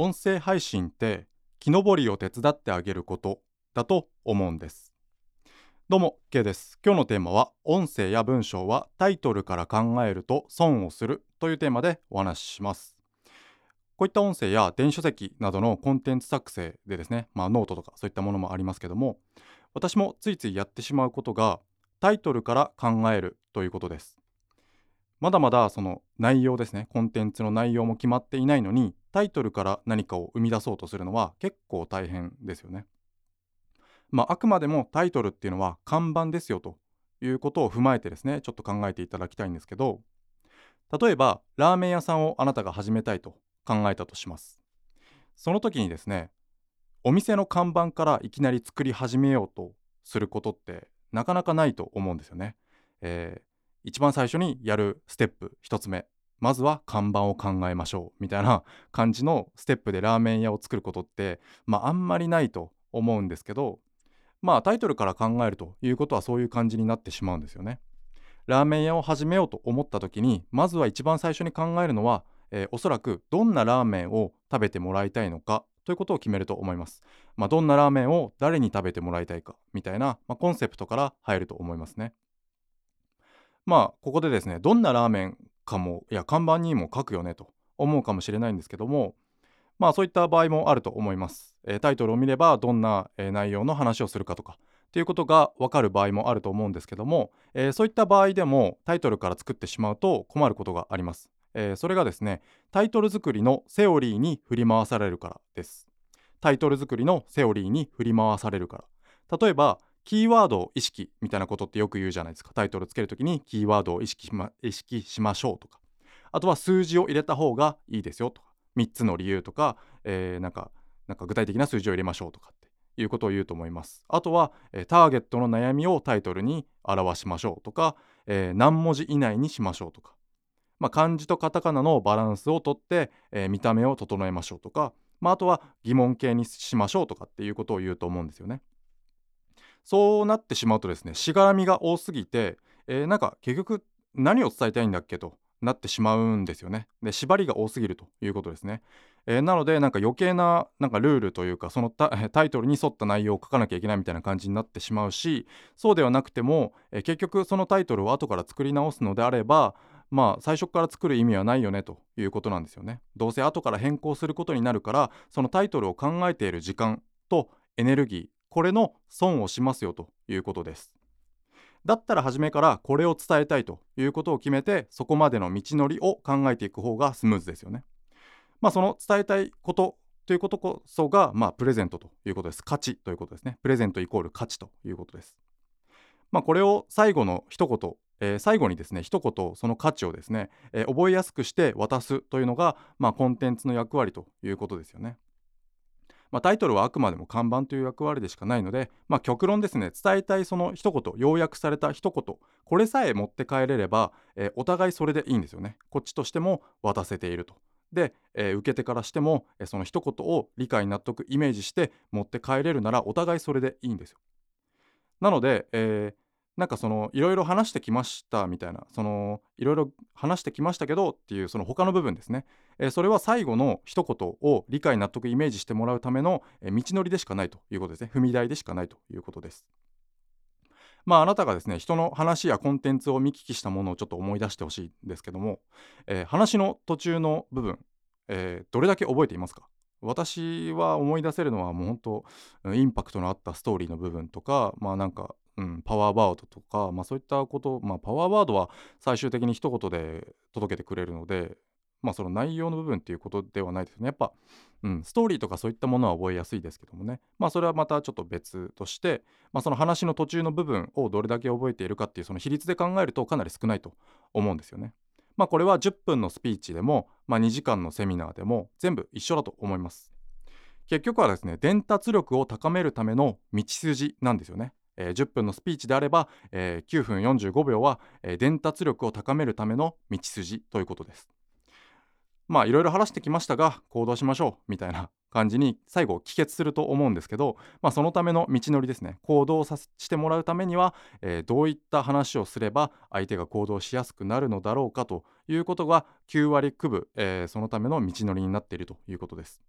音声配信って木登りを手伝ってあげることだと思うんです。どうも K です。今日のテーマは音声や文章はタイトルから考えると損をするというテーマでお話しします。こういった音声や電子書籍などのコンテンツ作成でですね、まあ、ノートとかそういったものもありますけども私もついついやってしまうことがタイトルから考えるということです。まだまだその内容ですねコンテンツの内容も決まっていないのにタイトルから何かを生み出そうとするのは結構大変ですよね。まあ、あくまでもタイトルっていうのは看板ですよということを踏まえてですねちょっと考えていただきたいんですけど例えばラーメン屋さんをあなたが始めたいと考えたとします。その時にですねお店の看板からいきなり作り始めようとすることってなかなかないと思うんですよね、えー、一番最初にやるステップ1つ目。まずは看板を考えましょうみたいな感じのステップでラーメン屋を作ることってまああんまりないと思うんですけどまあタイトルから考えるということはそういう感じになってしまうんですよね。ラーメン屋を始めようと思った時にまずは一番最初に考えるのは、えー、おそらくどんなラーメンを食べてもらいたいのかということを決めると思います。まあ、どんなラーメンを誰に食べてもらいたいかみたいな、まあ、コンセプトから入ると思いますね。まあここでですねどんなラーメンかもいや看板にも書くよねと思うかもしれないんですけどもまあそういった場合もあると思います。えー、タイトルを見ればどんな、えー、内容の話をするかとかっていうことが分かる場合もあると思うんですけども、えー、そういった場合でもタイトルから作ってしまうと困ることがあります。えそれがですねタイトル作りのセオリーに振り回されるからです。タイトル作りのセオリーに振り回されるから。例えばキーワードを意識みたいなことってよく言うじゃないですか。タイトルつけるときにキーワードを意識しま意識しましょうとか。あとは数字を入れた方がいいですよとか。3つの理由とか、えー、なんかなんか具体的な数字を入れましょうとかっていうことを言うと思います。あとは、えー、ターゲットの悩みをタイトルに表しましょうとか、えー、何文字以内にしましょうとか、まあ、漢字とカタカナのバランスをとって、えー、見た目を整えましょうとか、まあ、あとは疑問形にしましょうとかっていうことを言うと思うんですよね。そうなってしまうとですねしがらみが多すぎて、えー、なんか結局何を伝えたいんだっけとなってしまうんですよね。で縛りが多すぎるということですね。えー、なのでなんか余計ななんかルールというかそのタイトルに沿った内容を書かなきゃいけないみたいな感じになってしまうしそうではなくても、えー、結局そのタイトルを後から作り直すのであればまあ最初から作る意味はないよねということなんですよね。どうせ後から変更することになるからそのタイトルを考えている時間とエネルギーこれの損をしますよということです。だったら初めからこれを伝えたいということを決めてそこまでの道のりを考えていく方がスムーズですよね。まあその伝えたいことということこそがまあプレゼントということです。価値ということですね。プレゼントイコール価値ということです。まあこれを最後の一言えー、最後にですね一言その価値をですね、えー、覚えやすくして渡すというのが、まあ、コンテンツの役割ということですよね。まあ、タイトルはあくまでも看板という役割でしかないので、まあ、極論ですね。伝えたいその一言要約された一言これさえ持って帰れれば、えー、お互いそれでいいんですよね。こっちとしても渡せていると。で、えー、受け手からしても、えー、その一言を理解納得イメージして持って帰れるならお互いそれでいいんですよ。なので、えー、なんかそのいろいろ話してきましたみたいなそのいろいろ話してきましたけどっていうその他の部分ですね、えー、それは最後の一言を理解納得イメージしてもらうための、えー、道のりでしかないということですね。踏み台でしかないということです。まああなたがですね人の話やコンテンツを見聞きしたものをちょっと思い出してほしいんですけども、えー、話の途中の部分、えどれだけ覚えていますか？私は思い出せるのはもう本当インパクトのあったストーリーの部分とかまあなんかうん、パワーワードとか、まあ、そういったこと、まあ、パワーワードは最終的に一言で届けてくれるので、まあ、その内容の部分っていうことではないですね。やっぱ、うん、ストーリーとかそういったものは覚えやすいですけどもね、まあ、それはまたちょっと別として、まあ、その話の途中の部分をどれだけ覚えているかっていうその比率で考えるとかなり少ないと思うんですよね。まあ、これは10分のスピーチでも、まあ、2時間のセミナーでも全部一緒だと思います。結局はですね伝達力を高めるための道筋なんですよね。えー、10分のスピーチであれば、えー、9分45秒は、えー、伝達力を高めるための道筋ということです。まあいろいろ話してきましたが行動しましょうみたいな 感じに最後帰結すると思うんですけど、まあ、そのための道のりですね行動さしてもらうためには、えー、どういった話をすれば相手が行動しやすくなるのだろうかということが9割9分、えー、そのための道のりになっているということです。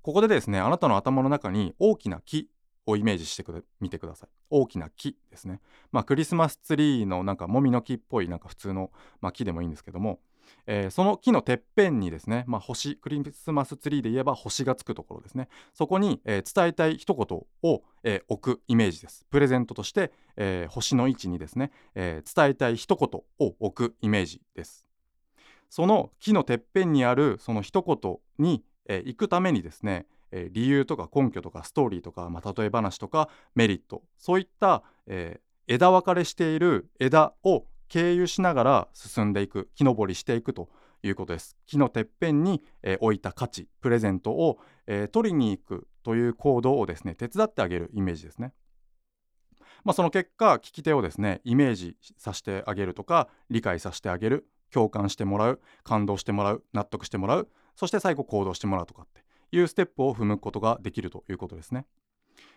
ここでですねあなたの頭の中に大きな木をイメージしてみてください。大きな木ですね。まあクリスマスツリーのなんかもみの木っぽいなんか普通の、まあ、木でもいいんですけどもえー、その木のてっぺんにですね、まあ、星クリスマスツリーで言えば星がつくところですね。そこに、えー、伝えたい一言を、えー、置くイメージです。プレゼントとして、え星の位置にですね、え伝えたい一言を置くイメージです。その木のてっぺんにあるその一言に、え行くためにですねえ理由とか根拠とかストーリーとか、まあ、例え話とかメリットそういった、えー、枝分かれしている枝を経由しながら進んでいく木登りしていくということです。木のてっぺんに、えー、置いた価値プレゼントを、えー、取りに行くという行動をですね手伝ってあげるイメージですね。まあ、その結果聞き手をですねイメージさせてあげるとか理解させてあげる共感してもらう感動してもらう納得してもらうそして最後行動してもらうとかっていうステップを踏むことができるということですね。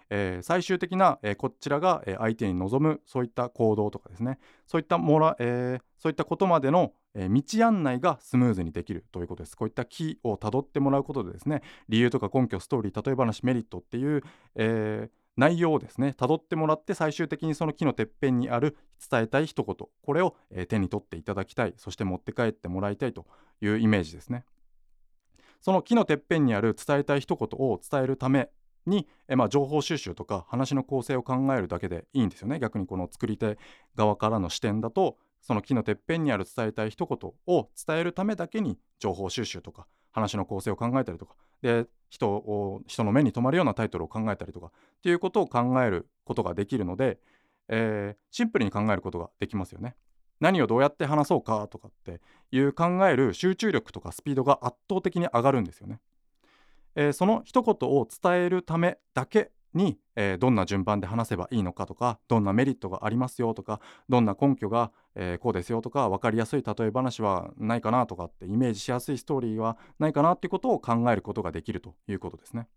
えー、最終的な、えー、こちらが、えー、相手に望むそういった行動とかですね。そういったもら、えそういったことまでの、え道案内がスムーズにできるということです。こういったキーをたどってもらうことでですね理由とか根拠ストーリー例え話メリットっていう、え内容をですねたどってもらって最終的にその木のてっぺんにある伝えたい一言。これを、え手に取っていただきたい。そして持って帰ってもらいたいというイメージですね。その木のてっぺんにある伝えたい一言を伝えるために、えまあ、情報収集とか話の構成を考えるだけでいいんですよね逆にこの作り手側からの視点だとその木のてっぺんにある伝えたい一言を伝えるためだけに情報収集とか話の構成を考えたりとかで人を人の目に留まるようなタイトルを考えたりとかっていうことを考えることができるので、えー、シンプルに考えることができますよね。何をどうやって話そうかとかっていう考える集中力とかスピードが圧倒的に上がるんですよね。えー、その一言を伝えるためだけに、えー、どんな順番で話せばいいのかとかどんなメリットがありますよとかどんな根拠が、えー、こうですよとか分かりやすい例え話はないかなとかってイメージしやすいストーリーはないかなっていうことを考えることができるということですね。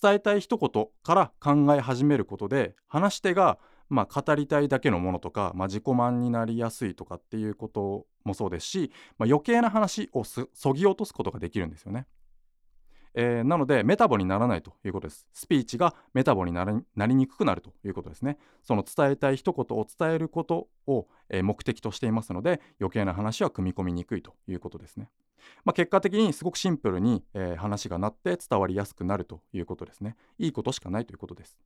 伝えたい一言から考え始めることで話し手がまあ、語りたいだけのものとか、まあ、自己満になりやすいとかっていうこともそうですし、まあ、余計な話をそぎ落とすことができるんですよね。えー、なのでメタボにならないということです。スピーチがメタボになりにくくなるということですね。その伝えたい一言を伝えることを、えー、目的としていますので余計な話は組み込みにくいということですね、まあ、結果的にすごくシンプルに、えー、話がなって伝わりやすくなるということですね。いいことしかないということです。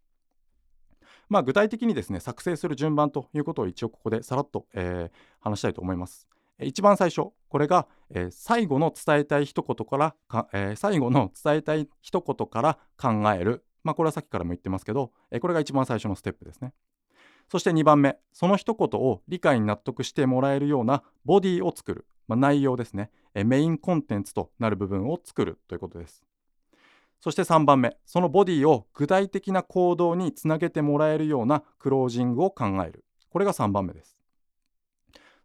まあ、具体的にですね作成する順番ということを一応ここでさらっと、えー、話したいと思います。一番最初これが、えー、最後の伝えたい一言からか、えー、最後の伝えたい一言から考える、まあ、これはさっきからも言ってますけど、えー、これが一番最初のステップですね。そして2番目その一言を理解に納得してもらえるようなボディを作る、まあ、内容ですね、えメインコンテンツとなる部分を作るということです。そして3番目そのボディを具体的な行動につなげてもらえるようなクロージングを考える。これが3番目です。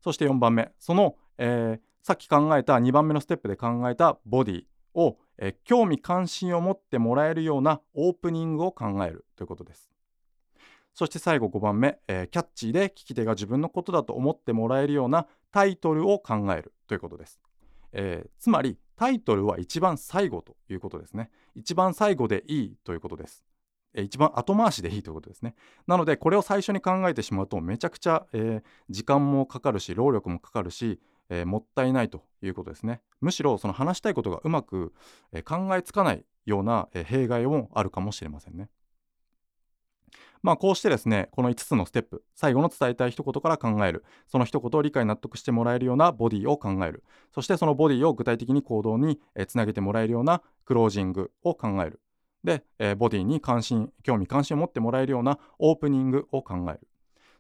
そして4番目その、えー、さっき考えた2番目のステップで考えたボディを、えー、興味関心を持ってもらえるようなオープニングを考えるということです。そして最後5番目、えー、キャッチーで聞き手が自分のことだと思ってもらえるようなタイトルを考えるということです、えー、つまりタイトルは一番最後ということですね。一番最後でいいということです一番後回しでいいということですね。なのでこれを最初に考えてしまうとめちゃくちゃ、えー、時間もかかるし労力もかかるし、えー、もったいないということですね。むしろその話したいことがうまく、えー、考えつかないような、え弊害もあるかもしれませんね。まあこうしてですねこの5つのステップ最後の伝えたい一言から考える。その一言を理解納得してもらえるようなボディを考える。そしてそのボディを具体的に行動につなげてもらえるようなクロージングを考える。で、えー、ボディに関心興味関心を持ってもらえるようなオープニングを考える。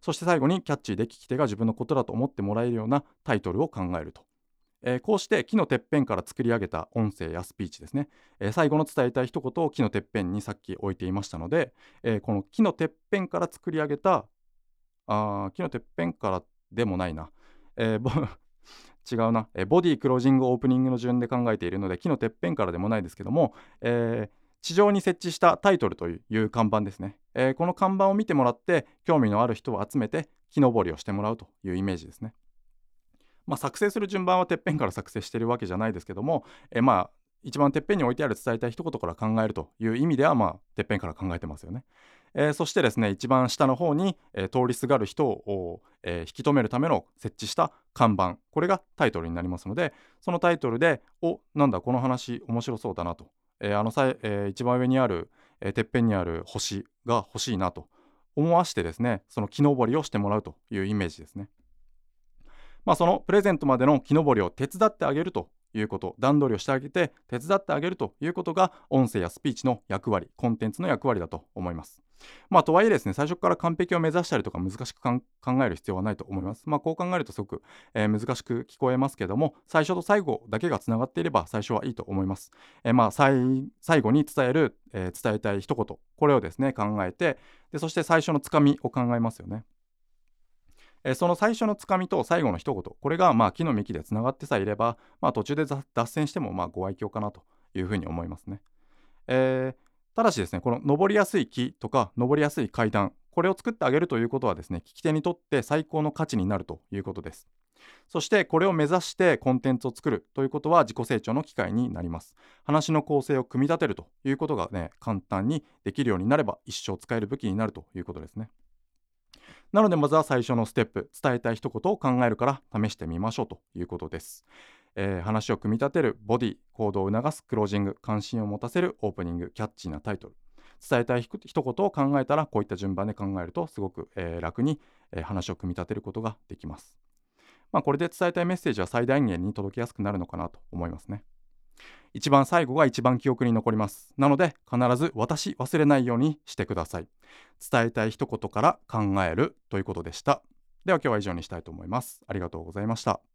そして最後にキャッチーで聞き手が自分のことだと思ってもらえるようなタイトルを考えると、えー、こうして木のてっぺんから作り上げた音声やスピーチですね、えー、最後の伝えたい一言を木のてっぺんにさっき置いていましたので、えこの木のてっぺんから作り上げたあ木のてっぺんからでもないな、え 違うな、えボディクロージングオープニングの順で考えているので木のてっぺんからでもないですけども、え地上に設置したタイトルという看板ですね、え、この看板を見てもらって興味のある人を集めて木登りをしてもらうというイメージですね。まあ、作成する順番はてっぺんから作成してるわけじゃないですけども、え、まあ一番てっぺんに置いてある伝えたい一言から考えるという意味ではまあてっぺんから考えてますよね。えー、そしてですね一番下の方に、えー、通りすがる人を、えー、引き止めるための設置した看板これがタイトルになりますのでそのタイトルで「おなんだこの話面白そうだな」と、えあのさ、え一番上にある、えてっぺんにある星が欲しいなと思わしてですねその木登りをしてもらうというイメージですね。まあ、そのプレゼントまでの木登りを手伝ってあげるということ段取りをしてあげて手伝ってあげるということが音声やスピーチの役割コンテンツの役割だと思います。まあとはいえですね最初から完璧を目指したりとか難しく考える必要はないと思います。まあこう考えるとすごく、えー、難しく聞こえますけども最初と最後だけがつながっていれば最初はいいと思います。えー、まあ最後に伝える、えー、伝えたい一言これをですね考えてでそして最初のつかみを考えますよね。えその最初のつかみと最後の一言これがまあ木の幹でつながってさえいれば、まあ、途中で脱線してもまあご愛嬌かなというふうに思いますね。えー、ただしですねこの登りやすい木とか登りやすい階段これを作ってあげるということはですね聞き手にとって最高の価値になるということです。そしてこれを目指してコンテンツを作るということは自己成長の機会になります。話の構成を組み立てるということがね簡単にできるようになれば一生使える武器になるということですね。なのでまずは最初のステップ伝えたい一言を考えるから試してみましょうということです、えー、話を組み立てるボディ行動を促すクロージング関心を持たせるオープニングキャッチーなタイトル。伝えたい一言を考えたらこういった順番で考えるとすごく、えー、楽に、えー、話を組み立てることができます。まあこれで伝えたいメッセージは最大限に届きやすくなるのかなと思いますね。一番最後が一番記憶に残ります。なので必ず私忘れないようにしてください。伝えたい一言から考えるということでした。では今日は以上にしたいと思います。ありがとうございました。